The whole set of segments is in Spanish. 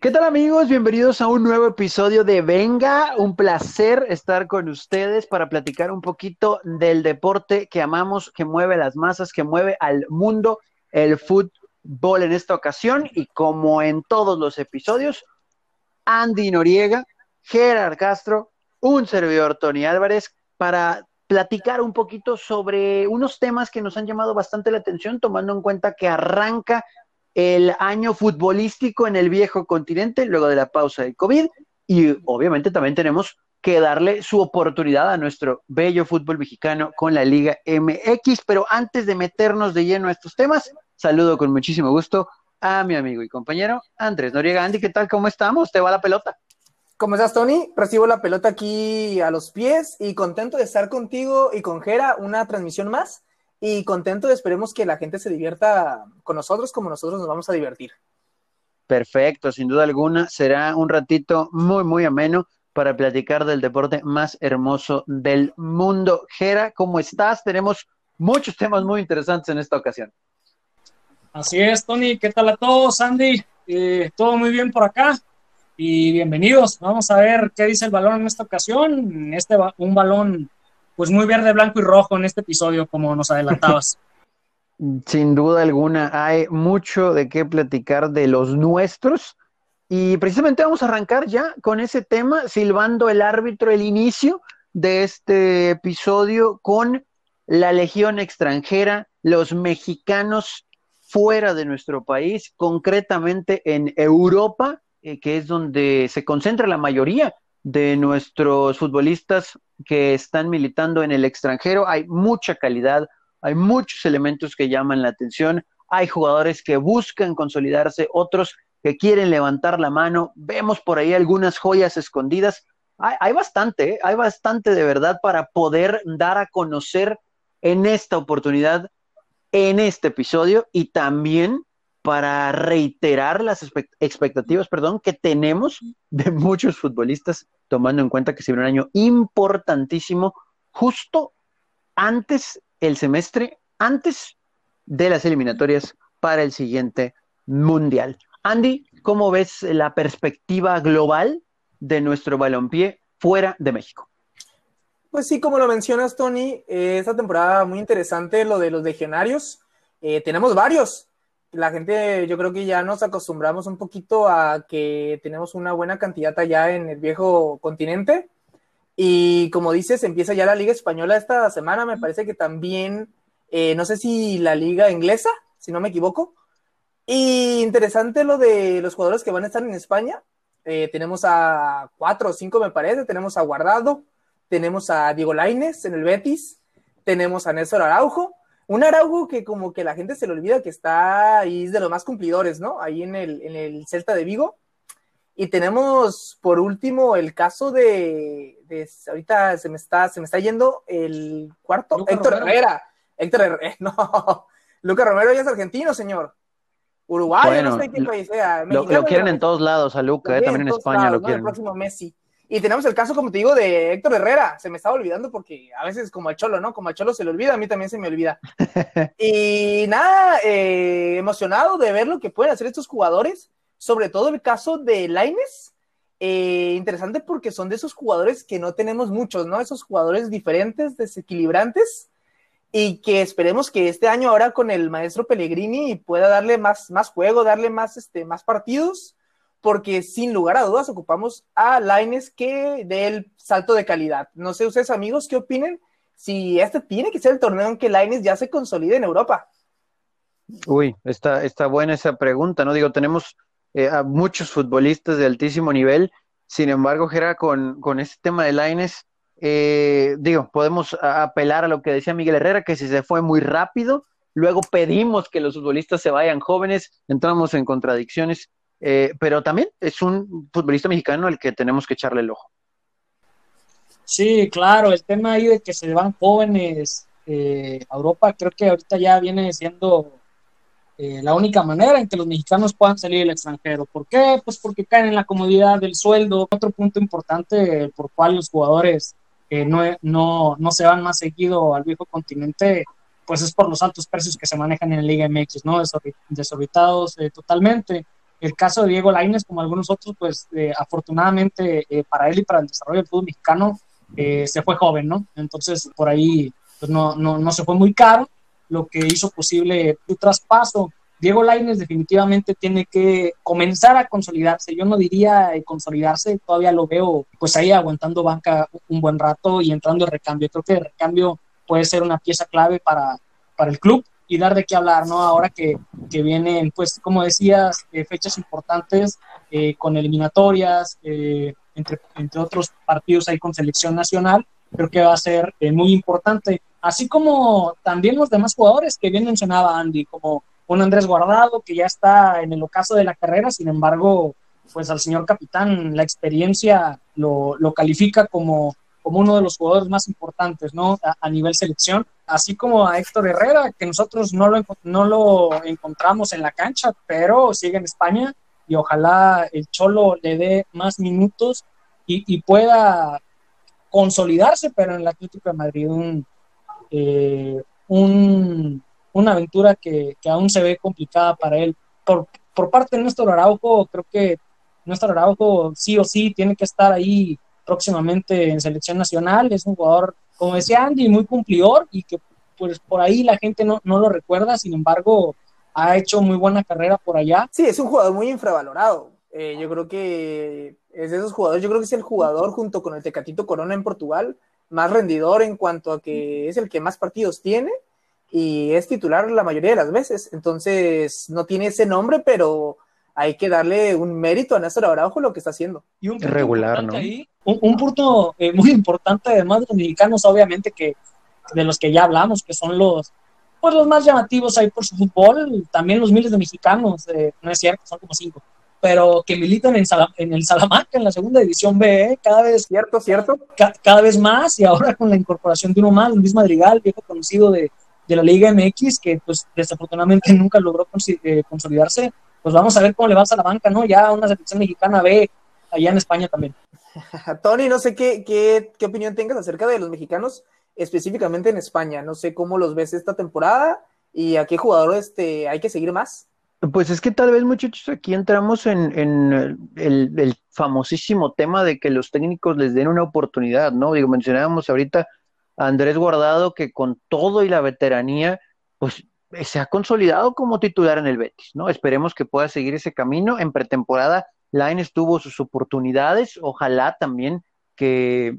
¿Qué tal amigos? Bienvenidos a un nuevo episodio de Venga. Un placer estar con ustedes para platicar un poquito del deporte que amamos, que mueve las masas, que mueve al mundo, el fútbol en esta ocasión. Y como en todos los episodios, Andy Noriega, Gerard Castro, un servidor Tony Álvarez, para platicar un poquito sobre unos temas que nos han llamado bastante la atención, tomando en cuenta que arranca el año futbolístico en el viejo continente, luego de la pausa del COVID, y obviamente también tenemos que darle su oportunidad a nuestro bello fútbol mexicano con la Liga MX. Pero antes de meternos de lleno a estos temas, saludo con muchísimo gusto a mi amigo y compañero Andrés Noriega. Andy, ¿qué tal? ¿Cómo estamos? ¿Te va la pelota? ¿Cómo estás, Tony? Recibo la pelota aquí a los pies y contento de estar contigo y con Jera, una transmisión más. Y contento, esperemos que la gente se divierta con nosotros como nosotros nos vamos a divertir. Perfecto, sin duda alguna. Será un ratito muy, muy ameno para platicar del deporte más hermoso del mundo. Jera, ¿cómo estás? Tenemos muchos temas muy interesantes en esta ocasión. Así es, Tony. ¿Qué tal a todos, Andy? Eh, todo muy bien por acá y bienvenidos. Vamos a ver qué dice el balón en esta ocasión. Este un balón pues muy verde, blanco y rojo en este episodio, como nos adelantabas. Sin duda alguna, hay mucho de qué platicar de los nuestros. Y precisamente vamos a arrancar ya con ese tema, silbando el árbitro el inicio de este episodio con la Legión extranjera, los mexicanos fuera de nuestro país, concretamente en Europa, eh, que es donde se concentra la mayoría de nuestros futbolistas que están militando en el extranjero. Hay mucha calidad, hay muchos elementos que llaman la atención, hay jugadores que buscan consolidarse, otros que quieren levantar la mano. Vemos por ahí algunas joyas escondidas. Hay, bastante, ¿eh? hay bastante de verdad para poder dar a conocer en esta oportunidad, en este episodio y también para reiterar las expectativas, perdón, que tenemos de muchos futbolistas, tomando en cuenta que se viene un año importantísimo, justo antes el semestre, antes de las eliminatorias para el siguiente mundial. Andy, ¿cómo ves la perspectiva global de nuestro balompié fuera de México? Pues sí, como lo mencionas, Tony, eh, esta temporada muy interesante, lo de los legionarios. Eh, tenemos varios, la gente, yo creo que ya nos acostumbramos un poquito a que tenemos una buena cantidad allá en el viejo continente. Y como dices, empieza ya la Liga Española esta semana. Me parece que también, eh, no sé si la Liga Inglesa, si no me equivoco. Y interesante lo de los jugadores que van a estar en España. Eh, tenemos a cuatro o cinco, me parece. Tenemos a Guardado, tenemos a Diego Laines en el Betis, tenemos a Néstor Araujo, un Araujo que como que la gente se le olvida que está ahí es de los más cumplidores, ¿no? Ahí en el, en el Celta de Vigo. Y tenemos por último el caso de, ahorita se me está, se me está yendo el cuarto, Héctor Herrera. Héctor Herrera, no, Lucas Romero ya es argentino, señor. Uruguay, no sé qué país sea. Lo, quieren en todos lados a Luca, eh, también en España lo quieren. El próximo Messi. Y tenemos el caso, como te digo, de Héctor Herrera. Se me estaba olvidando porque a veces como al Cholo, ¿no? Como al Cholo se le olvida, a mí también se me olvida. y nada, eh, emocionado de ver lo que pueden hacer estos jugadores, sobre todo el caso de Laines. Eh, interesante porque son de esos jugadores que no tenemos muchos, ¿no? Esos jugadores diferentes, desequilibrantes, y que esperemos que este año ahora con el maestro Pellegrini pueda darle más, más juego, darle más, este, más partidos porque sin lugar a dudas ocupamos a Laines que del salto de calidad. No sé ustedes amigos qué opinen si este tiene que ser el torneo en que Laines ya se consolide en Europa. Uy, está, está buena esa pregunta, ¿no? Digo, tenemos eh, a muchos futbolistas de altísimo nivel, sin embargo, Gera, con, con este tema de Laines, eh, digo, podemos apelar a lo que decía Miguel Herrera, que si se fue muy rápido, luego pedimos que los futbolistas se vayan jóvenes, entramos en contradicciones eh, pero también es un futbolista mexicano al que tenemos que echarle el ojo. Sí, claro, el tema ahí de que se van jóvenes eh, a Europa, creo que ahorita ya viene siendo eh, la única manera en que los mexicanos puedan salir del extranjero. ¿Por qué? Pues porque caen en la comodidad del sueldo. Otro punto importante por cual los jugadores no, no, no se van más seguido al viejo continente, pues es por los altos precios que se manejan en la Liga MX, ¿no? Desorbitados totalmente El caso de Diego Laines, como algunos otros, pues eh, afortunadamente eh, para él y para el desarrollo del fútbol mexicano, eh, se fue joven, ¿no? Entonces por ahí pues, no, no, no se fue muy caro, lo que hizo posible su traspaso. Diego Laines definitivamente tiene que comenzar a consolidarse. Yo no diría consolidarse, todavía lo veo pues ahí aguantando banca un buen rato y entrando de recambio. Creo que el recambio puede ser una pieza clave para, para el club y dar de qué hablar, ¿no? Ahora que, que vienen, pues, como decías, eh, fechas importantes eh, con eliminatorias, eh, entre, entre otros partidos ahí con selección nacional, creo que va a ser muy importante. Así como también los demás jugadores que bien mencionaba Andy, como un Andrés Guardado, que ya está en el ocaso de la carrera, sin embargo, pues al señor capitán la experiencia lo, lo califica como como uno de los jugadores más importantes, ¿no? A, nivel selección, así como a Héctor Herrera, que nosotros no lo, no lo encontramos en la cancha, pero sigue en España y ojalá el Cholo le dé más minutos y, pueda consolidarse, pero en el Atlético de Madrid, un, eh, una aventura que, que, aún se ve complicada para él. Por, por parte de Néstor Araujo, creo que Néstor Araujo sí o sí tiene que estar ahí próximamente en selección nacional. Es un jugador, como decía Andy, muy cumplidor y que pues por ahí la gente no, no lo recuerda, sin embargo, ha hecho muy buena carrera por allá. Sí, es un jugador muy infravalorado. Eh, yo creo que es de esos jugadores, yo creo que es el jugador junto con el Tecatito Corona en Portugal, más rendidor en cuanto a que es el que más partidos tiene y es titular la mayoría de las veces. Entonces, no tiene ese nombre, pero hay que darle un mérito a Néstor Araujo lo que está haciendo. Y un regular, ¿no? un, punto eh, muy importante, además de los mexicanos, obviamente, que de los que ya hablamos, que son los, pues los más llamativos ahí por su fútbol, también los miles de mexicanos, eh, no es cierto, son como cinco, pero que militan en, en el Salamanca, en la segunda división B, eh, cada vez... Cierto, cierto. cada vez más, y ahora con la incorporación de uno más, Luis Madrigal, viejo conocido de, de la Liga MX, que pues desafortunadamente nunca logró consolidarse, pues vamos a ver cómo le va a Salamanca, ¿no? Ya una selección mexicana B allá en España también. Tony, no sé qué, qué, qué opinión tengas acerca de los mexicanos, específicamente en España. No sé cómo los ves esta temporada y a qué jugador este, hay que seguir más. Pues es que tal vez, muchachos, aquí entramos en, en el, el, famosísimo tema de que los técnicos les den una oportunidad, ¿no? Digo, mencionábamos ahorita a Andrés Guardado, que con todo y la veteranía, pues se ha consolidado como titular en el Betis, ¿no? Esperemos que pueda seguir ese camino. En pretemporada Laines tuvo sus oportunidades, ojalá también que,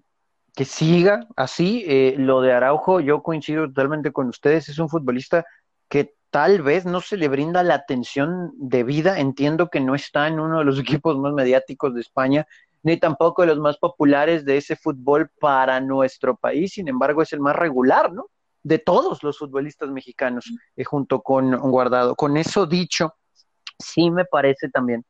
que siga así. Eh, lo de Araujo, yo coincido totalmente con ustedes, es un futbolista que tal vez no se le brinda la atención debida, entiendo que no está en uno de los equipos más mediáticos de España, ni tampoco de los más populares de ese fútbol para nuestro país, sin embargo es el más regular, ¿no? De todos los futbolistas mexicanos, eh, junto con Guardado. Con eso dicho, sí me parece también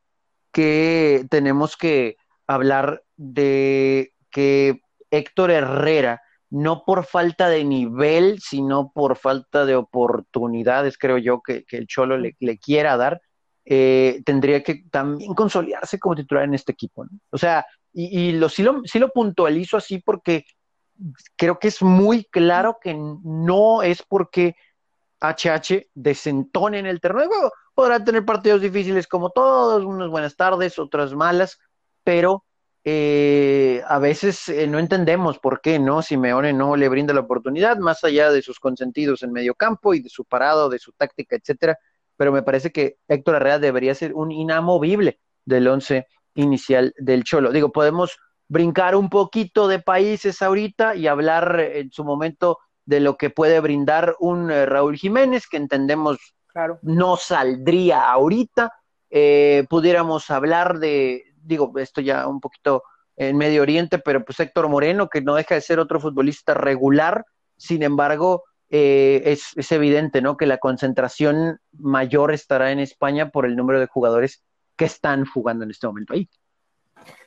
que tenemos que hablar de que Héctor Herrera, no por falta de nivel, sino por falta de oportunidades, creo yo, que, el Cholo le, quiera dar, eh, tendría que también consolidarse como titular en este equipo. O sea, y, lo, sí, lo, sí lo puntualizo así porque creo que es muy claro que no es porque HH desentone en el terreno de juego podrá tener partidos difíciles como todos, unas buenas tardes, otras malas, pero eh, a veces eh, no entendemos por qué, ¿no? Simeone no le brinda la oportunidad, más allá de sus consentidos en medio campo y de su parado, de su táctica, etcétera, pero me parece que Héctor Herrera debería ser un inamovible del once inicial del Cholo. Digo, podemos brincar un poquito de países ahorita y hablar en su momento de lo que puede brindar un eh, Raúl Jiménez, que entendemos no saldría ahorita. Eh, pudiéramos hablar de, digo, esto ya un poquito en Medio Oriente, pero pues Héctor Moreno, que no deja de ser otro futbolista regular, sin embargo, eh, es, evidente, ¿no? Que la concentración mayor estará en España por el número de jugadores que están jugando en este momento ahí.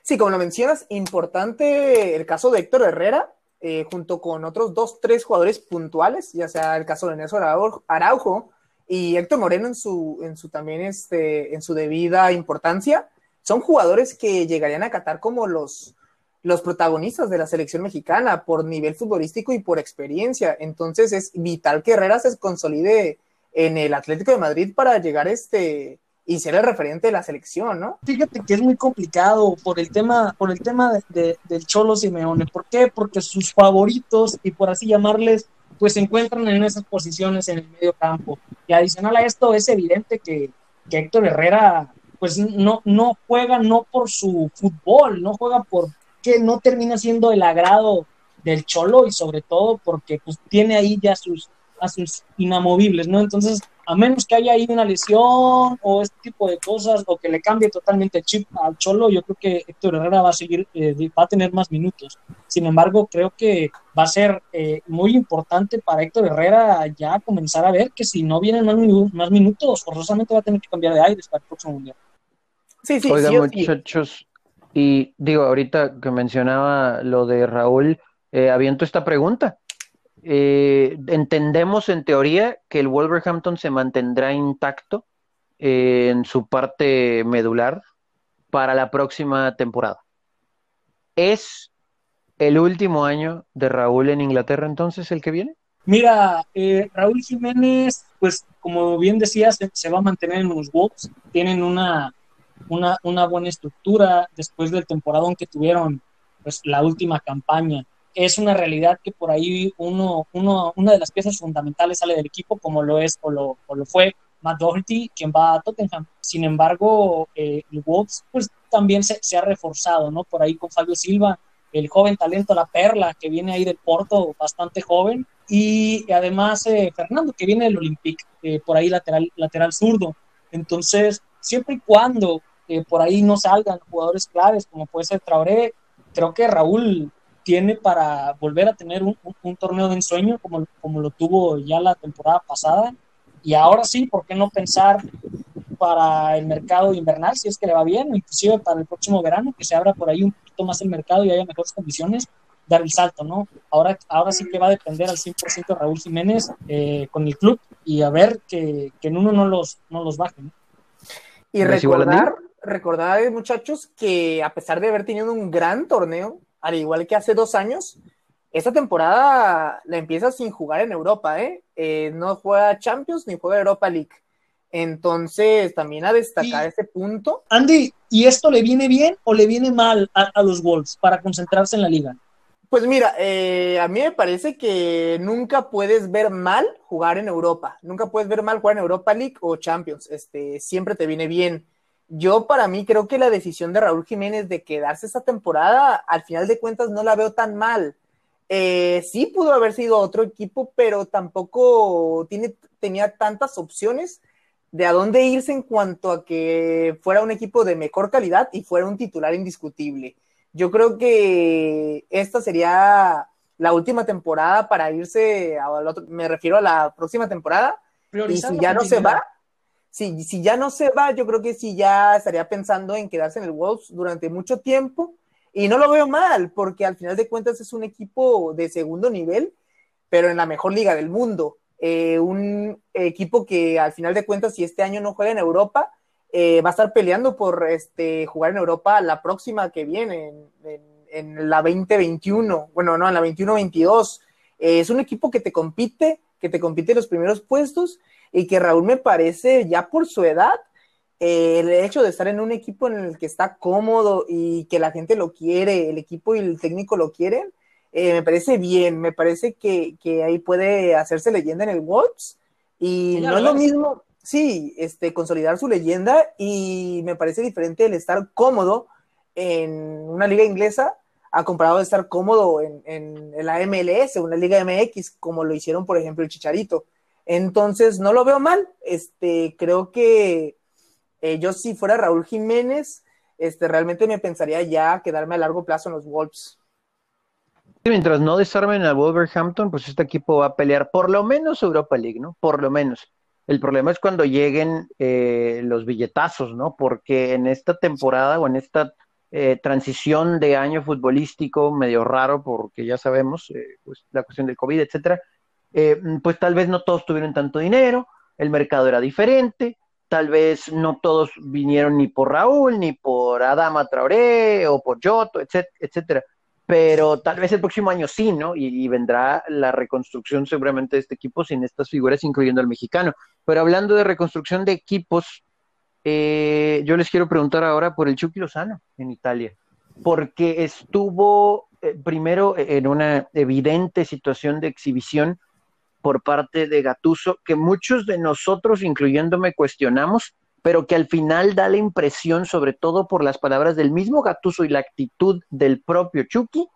Sí, como lo mencionas, importante el caso de Héctor Herrera, eh, junto con otros dos, tres jugadores puntuales, ya sea el caso de Nelson Araujo, y Héctor Moreno en su, en su también este, en su debida importancia, son jugadores que llegarían a Qatar como los, los protagonistas de la selección mexicana por nivel futbolístico y por experiencia. Entonces es vital que Herrera se consolide en el Atlético de Madrid para llegar este, y ser el referente de la selección, ¿no? Fíjate que es muy complicado por el tema, por el tema de, del Cholo Simeone. ¿Por qué? Porque sus favoritos, y por así llamarles, pues se encuentran en esas posiciones en el medio campo. Y adicional a esto, es evidente que, que Héctor Herrera, pues no, no juega no por su fútbol, no juega por que no termina siendo el agrado del Cholo y sobre todo porque pues tiene ahí ya sus, a sus inamovibles, ¿no? Entonces, a menos que haya ahí una lesión o este tipo de cosas o que le cambie totalmente el chip al Cholo, yo creo que Héctor Herrera va a seguir, eh, va a tener más minutos. Sin embargo, creo que va a ser eh, muy importante para Héctor Herrera ya comenzar a ver que si no vienen más, más minutos, forzosamente va a tener que cambiar de aire para el próximo mundial. Sí, sí, Oiga, muchachos, y digo, ahorita que mencionaba lo de Raúl, eh, aviento esta pregunta. Eh, entendemos en teoría que el Wolverhampton se mantendrá intacto eh, en su parte medular para la próxima temporada. ¿Es el último año de Raúl en Inglaterra entonces el que viene? Mira, eh, Raúl Jiménez, pues como bien decías, se, va a mantener en los Wolves. Tienen una, una, una buena estructura después del temporadón que tuvieron pues, la última campaña es una realidad que por ahí uno, uno, una de las piezas fundamentales sale del equipo, como lo es o lo, o lo fue Matt Doherty, quien va a Tottenham. Sin embargo, eh, el Wolves pues, también se, ha reforzado, ¿no? Por ahí con Fabio Silva, el joven talento, la perla, que viene ahí del Porto, bastante joven. Y además eh, Fernando, que viene del Olympique, eh, por ahí lateral, lateral zurdo. Entonces, siempre y cuando por ahí no salgan jugadores claves, como puede ser Traoré, creo que Raúl tiene para volver a tener un, torneo de ensueño como, como lo tuvo ya la temporada pasada. Y ahora sí, ¿por qué no pensar para el mercado invernal, si es que le va bien, o inclusive para el próximo verano, que se abra por ahí un poquito más el mercado y haya mejores condiciones, dar el salto, ¿no? Ahora, ahora sí que va a depender al 100% de Raúl Jiménez eh, con el club y a ver que, que en uno no los, no los baje, Y recordar, recordar, muchachos, que a pesar de haber tenido un gran torneo, al igual que hace dos años, esta temporada la empieza sin jugar en Europa, ¿eh? ¿eh? no juega Champions ni juega Europa League. Entonces, también a destacar ese punto. Andy, ¿y esto le viene bien o le viene mal a, los Wolves para concentrarse en la liga? Pues mira, eh, a mí me parece que nunca puedes ver mal jugar en Europa. Nunca puedes ver mal jugar en Europa League o Champions. Este, siempre te viene bien yo para mí creo que la decisión de Raúl Jiménez de quedarse esta temporada, al final de cuentas no la veo tan mal. Eh, sí pudo haber sido otro equipo, pero tampoco tiene, tenía tantas opciones de a dónde irse en cuanto a que fuera un equipo de mejor calidad y fuera un titular indiscutible. Yo creo que esta sería la última temporada para irse, me refiero a la próxima temporada, y si ya no se va, si, si ya no se va, yo creo que sí ya estaría pensando en quedarse en el Wolves durante mucho tiempo. Y no lo veo mal, porque al final de cuentas es un equipo de segundo nivel, pero en la mejor liga del mundo. Eh, un equipo que al final de cuentas, si este año no juega en Europa, eh, va a estar peleando por este, jugar en Europa la próxima que viene, en, la 2021, bueno, no, en la 21-22. Eh, es un equipo que te compite, que te compite en los primeros puestos y que Raúl me parece, ya por su edad, eh, el hecho de estar en un equipo en el que está cómodo y que la gente lo quiere, el equipo y el técnico lo quieren, eh, me parece bien, me parece que, ahí puede hacerse leyenda en el Wolves y no es lo mismo, sí, este, consolidar su leyenda y me parece diferente el estar cómodo en una liga inglesa a comparado de estar cómodo en, en, en la MLS, una liga MX, como lo hicieron, por ejemplo, el Chicharito. Entonces, no lo veo mal. Este, creo que eh, yo si fuera Raúl Jiménez, este, realmente me pensaría ya quedarme a largo plazo en los Wolves. Mientras no desarmen a Wolverhampton, pues este equipo va a pelear por lo menos Europa League, ¿no? Por lo menos. El problema es cuando lleguen eh, los billetazos, ¿no? Porque en esta temporada o en esta eh, transición de año futbolístico medio raro, porque ya sabemos, pues la cuestión del COVID, etcétera, eh, pues tal vez no todos tuvieron tanto dinero, el mercado era diferente, tal vez no todos vinieron ni por Raúl, ni por Adama Traoré o por Yoto, etcétera, pero tal vez el próximo año sí, ¿no? Y, vendrá la reconstrucción seguramente de este equipo sin estas figuras, incluyendo al mexicano. Pero hablando de reconstrucción de equipos, eh, yo les quiero preguntar ahora por el Chucky Lozano en Italia, porque estuvo eh, primero en una evidente situación de exhibición por parte de Gatuso, que muchos de nosotros, incluyéndome, cuestionamos, pero que al final da la impresión, sobre todo por las palabras del mismo Gatuso y la actitud del propio Chucky,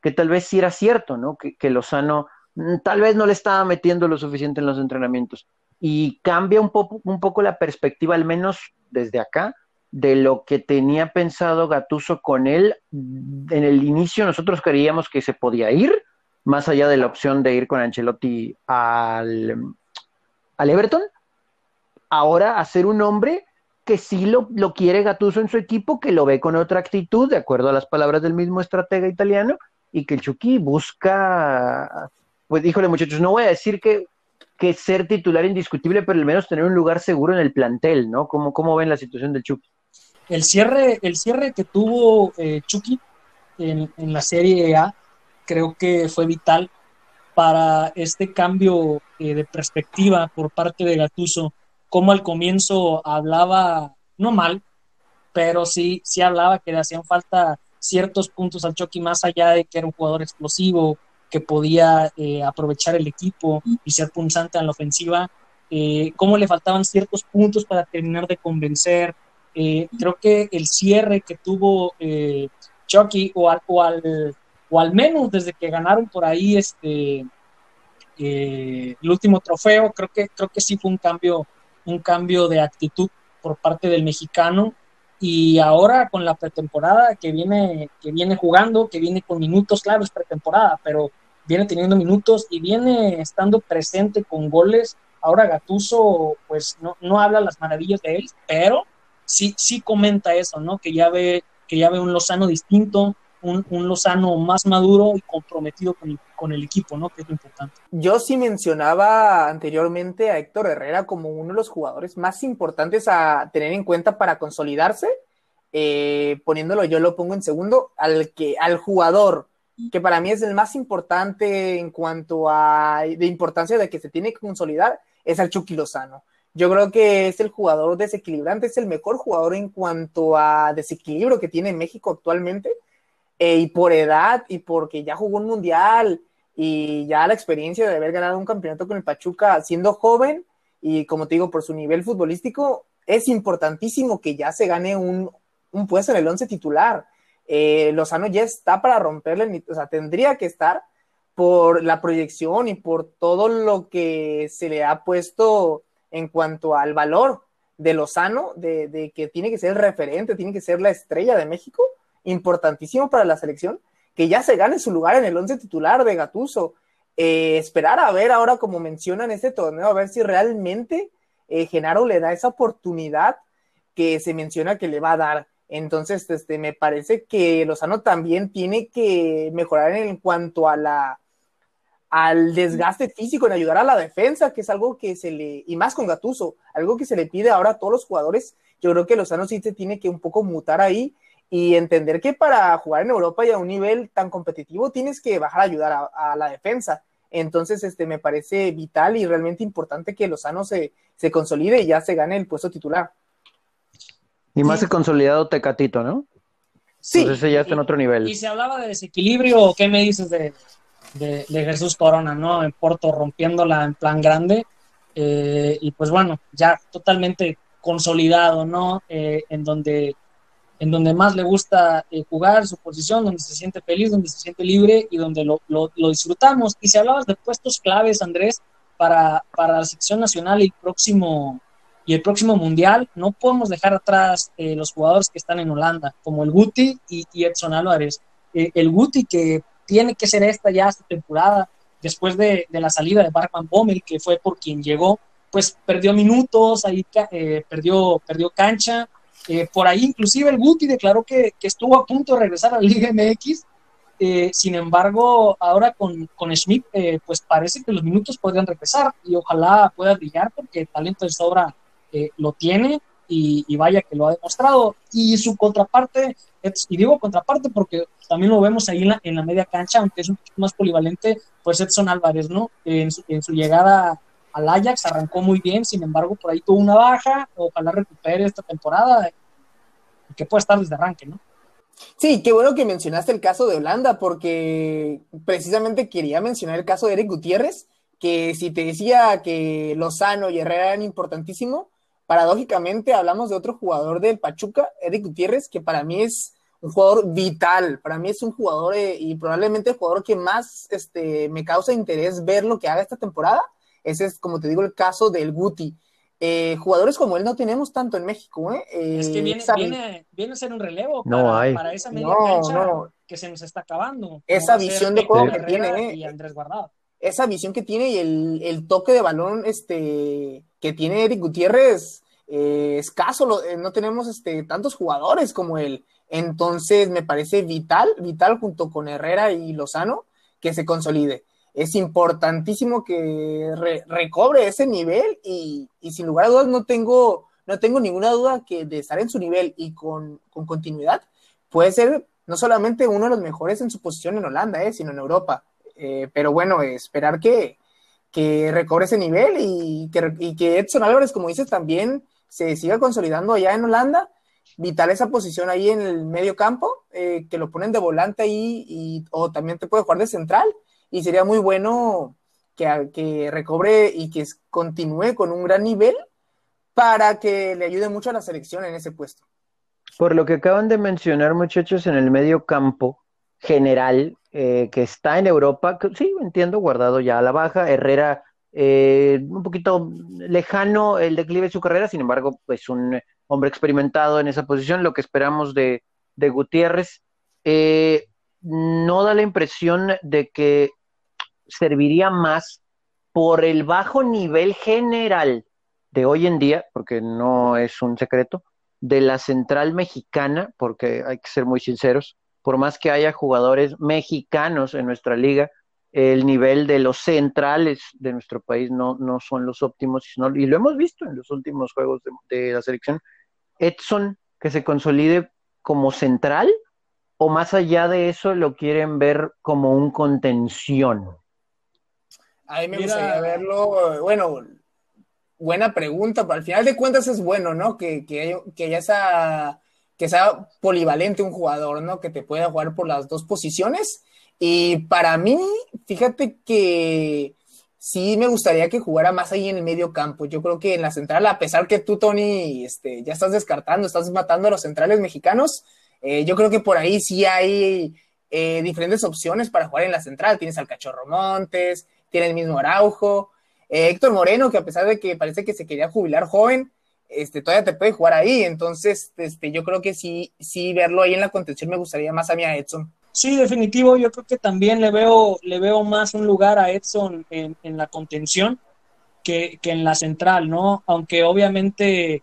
que tal vez sí era cierto, ¿no? Que, que Lozano mm, tal vez no le estaba metiendo lo suficiente en los entrenamientos y cambia un, poco, un poco la perspectiva, al menos desde acá, de lo que tenía pensado Gatuso con él. En el inicio nosotros creíamos que se podía ir, más allá de la opción de ir con Ancelotti al, al Everton. Ahora hacer un hombre que sí lo, lo quiere Gatuso en su equipo, que lo ve con otra actitud, de acuerdo a las palabras del mismo estratega italiano, y que el Chucky busca, pues híjole muchachos, no voy a decir que que ser titular indiscutible, pero al menos tener un lugar seguro en el plantel, ¿no? ¿Cómo, cómo ven la situación del Chucky? El cierre, el cierre que tuvo eh, Chucky en, la Serie A creo que fue vital para este cambio eh, de perspectiva por parte de Gatuso, como al comienzo hablaba, no mal, pero sí, sí hablaba que le hacían falta ciertos puntos al Chucky, más allá de que era un jugador explosivo, que podía eh, aprovechar el equipo y ser punzante en la ofensiva, eh, cómo le faltaban ciertos puntos para terminar de convencer. Eh, creo que el cierre que tuvo Chucky, o al, o, al, o al menos desde que ganaron por ahí este, el último trofeo, creo que, creo que sí fue un cambio, un cambio de actitud por parte del mexicano y ahora con la pretemporada que viene, que viene jugando, que viene con minutos, claro, es pretemporada, pero viene teniendo minutos y viene estando presente con goles. Ahora Gatuso, pues no, no habla las maravillas de él, pero sí, sí comenta eso, ¿no? Que ya ve, que ya ve un Lozano distinto, un, un Lozano más maduro y comprometido con el, equipo, ¿no? Que es lo importante. Yo sí mencionaba anteriormente a Héctor Herrera como uno de los jugadores más importantes a tener en cuenta para consolidarse. Eh, poniéndolo, yo lo pongo en segundo, al que, al jugador que para mí es el más importante en cuanto a de importancia de que se tiene que consolidar, es al Chucky Lozano. Yo creo que es el jugador desequilibrante, es el mejor jugador en cuanto a desequilibrio que tiene México actualmente. Eh, y por edad y porque ya jugó un mundial y ya la experiencia de haber ganado un campeonato con el Pachuca siendo joven y como te digo, por su nivel futbolístico, es importantísimo que ya se gane un, un puesto en el once titular. Eh, Lozano ya está para romperle, o sea, tendría que estar por la proyección y por todo lo que se le ha puesto en cuanto al valor de Lozano, de, de que tiene que ser el referente, tiene que ser la estrella de México importantísimo para la selección, que ya se gane su lugar en el once titular de Gatuso. Eh, esperar a ver ahora, como mencionan este torneo, a ver si realmente eh, Genaro le da esa oportunidad que se menciona que le va a dar. Entonces, este, me parece que Lozano también tiene que mejorar en cuanto a la al desgaste físico, en ayudar a la defensa, que es algo que se le, y más con Gatuso, algo que se le pide ahora a todos los jugadores. Yo creo que Lozano sí se tiene que un poco mutar ahí y entender que para jugar en Europa y a un nivel tan competitivo tienes que bajar a ayudar a, la defensa. Entonces, este, me parece vital y realmente importante que Lozano se, se consolide y ya se gane el puesto titular. Y más se consolidado Tecatito, ¿no? Sí. Entonces ya está en otro nivel. Y se hablaba de desequilibrio, ¿qué me dices de, de, Jesús Corona, ¿no? En Porto rompiéndola en plan grande. Eh, y pues bueno, ya totalmente consolidado, ¿no? Eh, en donde en donde más le gusta eh, jugar, su posición, donde se siente feliz, donde se siente libre y donde lo, lo, disfrutamos. Y si hablabas de puestos claves, Andrés, para, para la sección nacional y el próximo, y el próximo mundial, no podemos dejar atrás eh, los jugadores que están en Holanda, como el Guti y, Edson Álvarez. Eh, el Guti que tiene que ser esta ya esta temporada, después de, de la salida de Barman Bommel, que fue por quien llegó, pues perdió minutos, ahí perdió, perdió cancha, eh, por ahí inclusive el Guti declaró que, estuvo a punto de regresar a la Liga MX. Eh, sin embargo, ahora con, con Schmidt, eh, pues parece que los minutos podrían regresar y ojalá pueda brillar porque talento de sobra lo tiene y, vaya que lo ha demostrado. Y su contraparte, y digo contraparte porque también lo vemos ahí en la, media cancha, aunque es un poquito más polivalente, pues Edson Álvarez, ¿no? En su, en su llegada al Ajax, arrancó muy bien, sin embargo, por ahí tuvo una baja, ojalá recupere esta temporada y que pueda estar desde arranque, ¿no? Sí, qué bueno que mencionaste el caso de Holanda, porque precisamente quería mencionar el caso de Eric Gutiérrez, que si te decía que Lozano y Herrera eran importantísimo, paradójicamente hablamos de otro jugador del Pachuca, Eric Gutiérrez, que para mí es un jugador vital, para mí es un jugador eh, y probablemente el jugador que más este, me causa interés ver lo que haga esta temporada. Ese es, como te digo, el caso del Guti. Eh, jugadores como él no tenemos tanto en México. ¿eh? es que viene, viene, a ser un relevo para, esa media cancha que se nos está acabando. Esa visión de juego que tiene. Y Andrés Guardado. Esa visión que tiene y el, el, toque de balón este, que tiene Eric Gutiérrez escaso. no tenemos este, tantos jugadores como él. Entonces, me parece vital, vital junto con Herrera y Lozano, que se consolide. Es importantísimo que recobre ese nivel y, sin lugar a dudas no tengo, no tengo ninguna duda que de estar en su nivel y con, continuidad, puede ser no solamente uno de los mejores en su posición en Holanda, eh, sino en Europa. Eh, pero bueno, esperar que, que recobre ese nivel y que, y que Edson Álvarez, como dices, también se siga consolidando allá en Holanda vital esa posición ahí en el medio campo, eh, que lo ponen de volante ahí, y, o también te puede jugar de central, y sería muy bueno que, que recobre y que continúe con un gran nivel para que le ayude mucho a la selección en ese puesto. Por lo que acaban de mencionar, muchachos, en el medio campo general, eh, que está en Europa, sí, entiendo, guardado ya a la baja, Herrera eh, un poquito lejano el declive de su carrera, sin embargo, pues un hombre experimentado en esa posición, lo que esperamos de, Gutiérrez. Eh, no da la impresión de que serviría más por el bajo nivel general de hoy en día, porque no es un secreto, de la central mexicana, porque hay que ser muy sinceros, por más que haya jugadores mexicanos en nuestra liga, el nivel de los centrales de nuestro país no, no son los óptimos, y lo hemos visto en los últimos juegos de la selección, Edson que se consolide como central o más allá de eso lo quieren ver como un contención? A mí me gustaría verlo, bueno, buena pregunta, pero al final de cuentas es bueno, ¿no? Que, que, que ya sea, que sea polivalente un jugador, ¿no? Que te pueda jugar por las dos posiciones. Y para mí, fíjate que sí me gustaría que jugara más ahí en el medio campo. Yo creo que en la central, a pesar que tú, Tony, este, ya estás descartando, estás matando a los centrales mexicanos, eh, yo creo que por ahí sí hay eh, diferentes opciones para jugar en la central. Tienes al Cachorro Montes, tienes el mismo Araujo, eh, Héctor Moreno, que a pesar de que parece que se quería jubilar joven, este, todavía te puede jugar ahí. Entonces, este, yo creo que sí, sí verlo ahí en la contención me gustaría más a mí a Edson. Sí, definitivo. Yo creo que también le veo, le veo más un lugar a Edson en, la contención que, en la central, ¿no? Aunque obviamente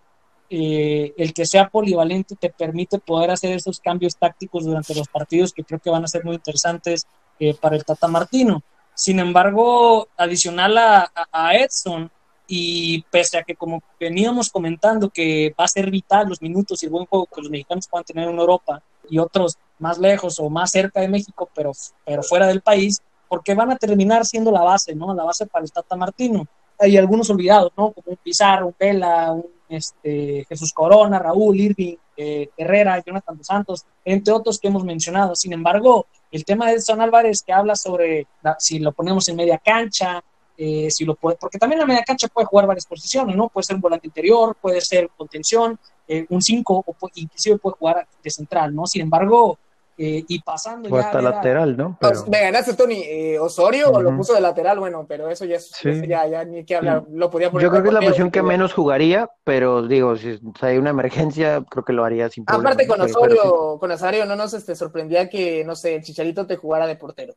eh, el que sea polivalente te permite poder hacer esos cambios tácticos durante los partidos que creo que van a ser muy interesantes eh, para el Tata Martino. Sin embargo, adicional a, Edson, y pese a que como veníamos comentando que va a ser vital los minutos y el buen juego que los mexicanos puedan tener en Europa y otros más lejos o más cerca de México, pero, pero fuera del país, porque van a terminar siendo la base, ¿no? La base para el Tata Martino. Hay algunos olvidados, ¿no? Como un Pizarro, un Vela, un este, Jesús Corona, Raúl, Irving, eh, Herrera, Jonathan dos Santos, entre otros que hemos mencionado. Sin embargo, el tema de Edson Álvarez que habla sobre si lo ponemos en media cancha, eh, si lo puede, porque también la media cancha puede jugar varias posiciones, ¿no? Puede ser un volante interior, puede ser contención, eh, un 5 o inclusive puede jugar de central, ¿no? Sin embargo, eh, y pasando o hasta lateral, ¿no? Pero... Me ganaste, Tony. Eh, Osorio o lo puso de lateral, bueno, pero eso ya, es, ya, ya, ni que hablar. Lo podía poner Yo creo que es la posición que menos jugaría, pero digo, si, hay una emergencia, creo que lo haría sin problema. Aparte, con Osorio, con Osorio no nos este, sorprendía que, no sé, el Chicharito te jugara de portero.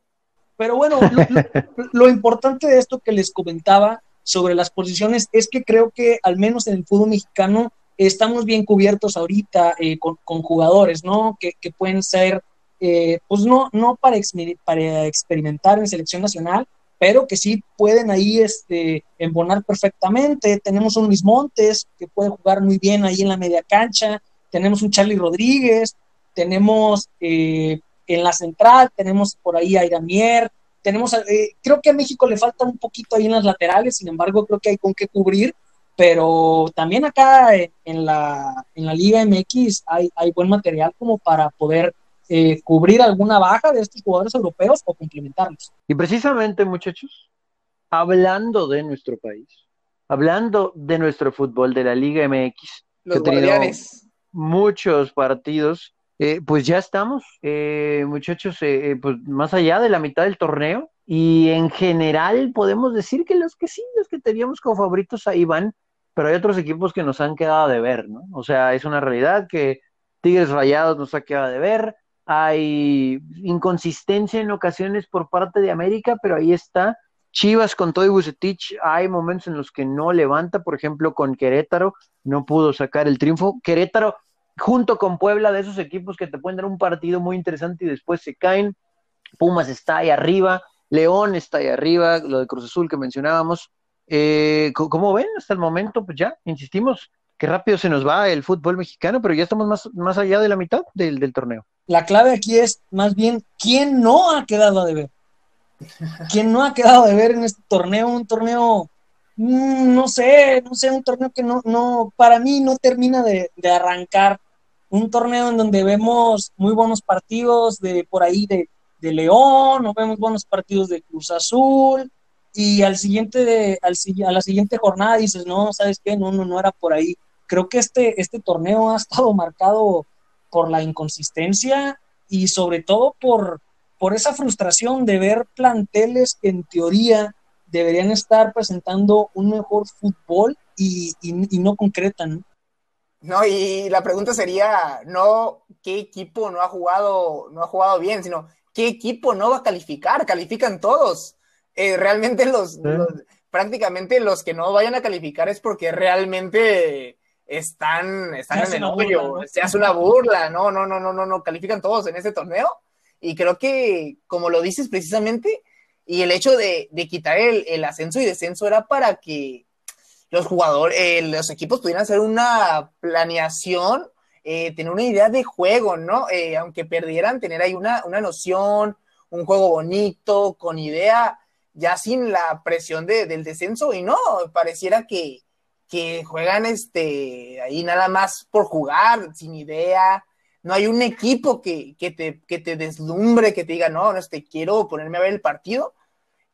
Pero bueno, lo, importante de esto que les comentaba sobre las posiciones es que creo que al menos en el fútbol mexicano estamos bien cubiertos ahorita eh, con, con, jugadores, ¿no? Que, que pueden ser eh, pues no, no para, para experimentar en selección nacional, pero que sí pueden ahí este, embonar perfectamente. Tenemos un Luis Montes que puede jugar muy bien ahí en la media cancha, tenemos un Charlie Rodríguez, tenemos eh, en la central, tenemos por ahí a Iramier, tenemos, eh, creo que a México le falta un poquito ahí en las laterales, sin embargo, creo que hay con qué cubrir, pero también acá en la, en la Liga MX hay, hay buen material como para poder eh, cubrir alguna baja de estos jugadores europeos o complementarlos. Y precisamente, muchachos, hablando de nuestro país, hablando de nuestro fútbol, de la Liga MX, los guardianes. muchos partidos, eh, pues ya estamos, eh, muchachos, pues más allá de la mitad del torneo, y en general podemos decir que los que sí, los que teníamos como favoritos ahí van, pero hay otros equipos que nos han quedado de ver, ¿no? O sea, es una realidad que Tigres Rayados nos ha quedado de ver, hay inconsistencia en ocasiones por parte de América, pero ahí está. Chivas con todo y Bucetich, hay momentos en los que no levanta, por ejemplo, con Querétaro, no pudo sacar el triunfo. Querétaro, junto con Puebla, de esos equipos que te pueden dar un partido muy interesante y después se caen. Pumas está ahí arriba, León está ahí arriba, lo de Cruz Azul que mencionábamos. Eh, ¿Cómo ven hasta el momento? Pues ya, insistimos, que rápido se nos va el fútbol mexicano, pero ya estamos más, más allá de la mitad del torneo. La clave aquí es más bien quién no ha quedado a deber. ¿Quién no ha quedado a deber en este torneo? Un torneo, mm, no sé, no sé, un torneo que no, no, para mí no termina de, arrancar. Un torneo en donde vemos muy buenos partidos de por ahí de, de León, no vemos buenos partidos de Cruz Azul, y al siguiente de, al, a la siguiente jornada dices, no, ¿sabes qué? No, no, no era por ahí. Creo que este, este torneo ha estado marcado por la inconsistencia y sobre todo por, por esa frustración de ver planteles que en teoría deberían estar presentando un mejor fútbol y, no concretan. ¿no? y la pregunta sería no qué equipo no ha jugado, no ha jugado bien, sino qué equipo no va a calificar, califican todos. Eh, realmente los, prácticamente los que no vayan a calificar es porque realmente están, están en el hoyo, se hace una burla, no, no, no, no, no, no, califican todos en este torneo. Y creo que, como lo dices precisamente, y el hecho de, quitar el, ascenso y descenso era para que los jugadores, eh, los equipos pudieran hacer una planeación, eh, tener una idea de juego, ¿no? Eh, aunque perdieran, tener ahí una, una noción, un juego bonito, con idea, ya sin la presión del descenso, y no, pareciera que, que juegan este, ahí nada más por jugar, sin idea. No hay un equipo que, te, que te deslumbre, que te diga, no, no, este, quiero ponerme a ver el partido.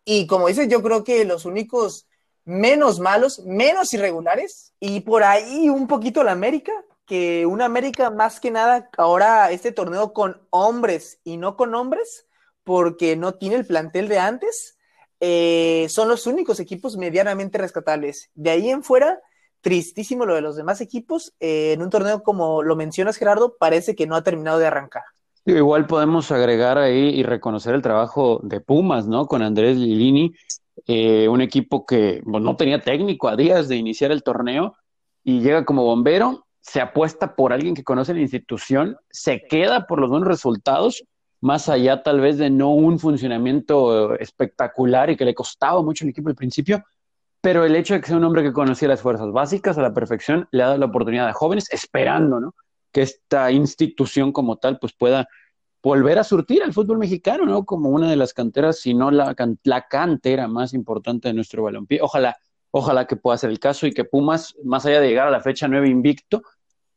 Y como dices, yo creo que los únicos menos malos, menos irregulares, y por ahí un poquito la América, que una América más que nada, ahora este torneo con hombres y no con hombres, porque no tiene el plantel de antes, eh, son los únicos equipos medianamente rescatables. De ahí en fuera, tristísimo lo de los demás equipos. Eh, en un torneo como lo mencionas, Gerardo, parece que no ha terminado de arrancar. Igual podemos agregar ahí y reconocer el trabajo de Pumas, ¿no? Con Andrés Lilini, eh, un equipo que no tenía técnico a días de iniciar el torneo y llega como bombero, se apuesta por alguien que conoce la institución, se queda por los buenos resultados más allá tal vez de no un funcionamiento espectacular y que le costaba mucho al equipo al principio, pero el hecho de que sea un hombre que conocía las fuerzas básicas a la perfección le ha dado la oportunidad a jóvenes esperando, ¿no? Que esta institución como tal pues pueda volver a surtir al fútbol mexicano, ¿no? Como una de las canteras, si no la, la cantera más importante de nuestro balompié. Ojalá, ojalá que pueda ser el caso y que Pumas, más allá de llegar a la fecha 9 invicto,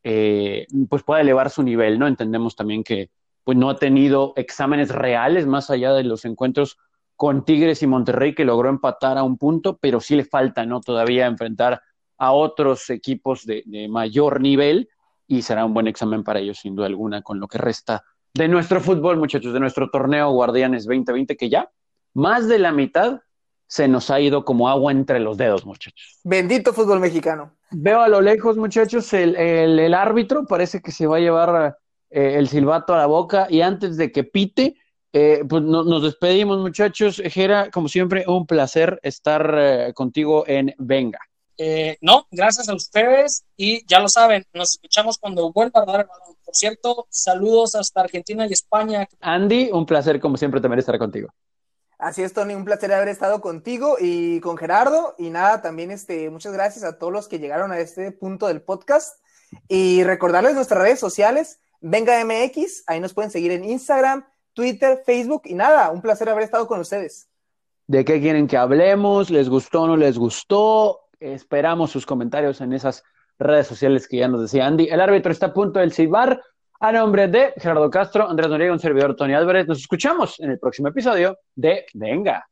eh, pues pueda elevar su nivel, ¿no? Entendemos también que, pues no ha tenido exámenes reales más allá de los encuentros con Tigres y Monterrey que logró empatar a un punto, pero sí le falta, ¿no? Todavía enfrentar a otros equipos de, mayor nivel y será un buen examen para ellos, sin duda alguna, con lo que resta de nuestro fútbol, muchachos, de nuestro torneo Guardianes 2020, que ya más de la mitad se nos ha ido como agua entre los dedos, muchachos. Bendito fútbol mexicano. Veo a lo lejos, muchachos, el, el árbitro parece que se va a llevar eh, el silbato a la boca y antes de que pite, eh, pues nos despedimos muchachos. Jera, como siempre, un placer estar eh, contigo en Venga. no, gracias a ustedes y ya lo saben, nos escuchamos cuando vuelva a dar el balón. Por cierto, saludos hasta Argentina y España. Andy, un placer como siempre también estar contigo. Así es, Tony, un placer haber estado contigo y con Gerardo. Y nada, también este, muchas gracias a todos los que llegaron a este punto del podcast. Y recordarles nuestras redes sociales, Venga MX, ahí nos pueden seguir en Instagram, Twitter, Facebook y nada, un placer haber estado con ustedes. ¿De qué quieren que hablemos? ¿Les gustó o no les gustó? Esperamos sus comentarios en esas redes sociales que ya nos decía Andy. El árbitro está a punto del silbar. A nombre de Gerardo Castro, Andrés Noriega, un servidor Tony Álvarez, nos escuchamos en el próximo episodio de Venga.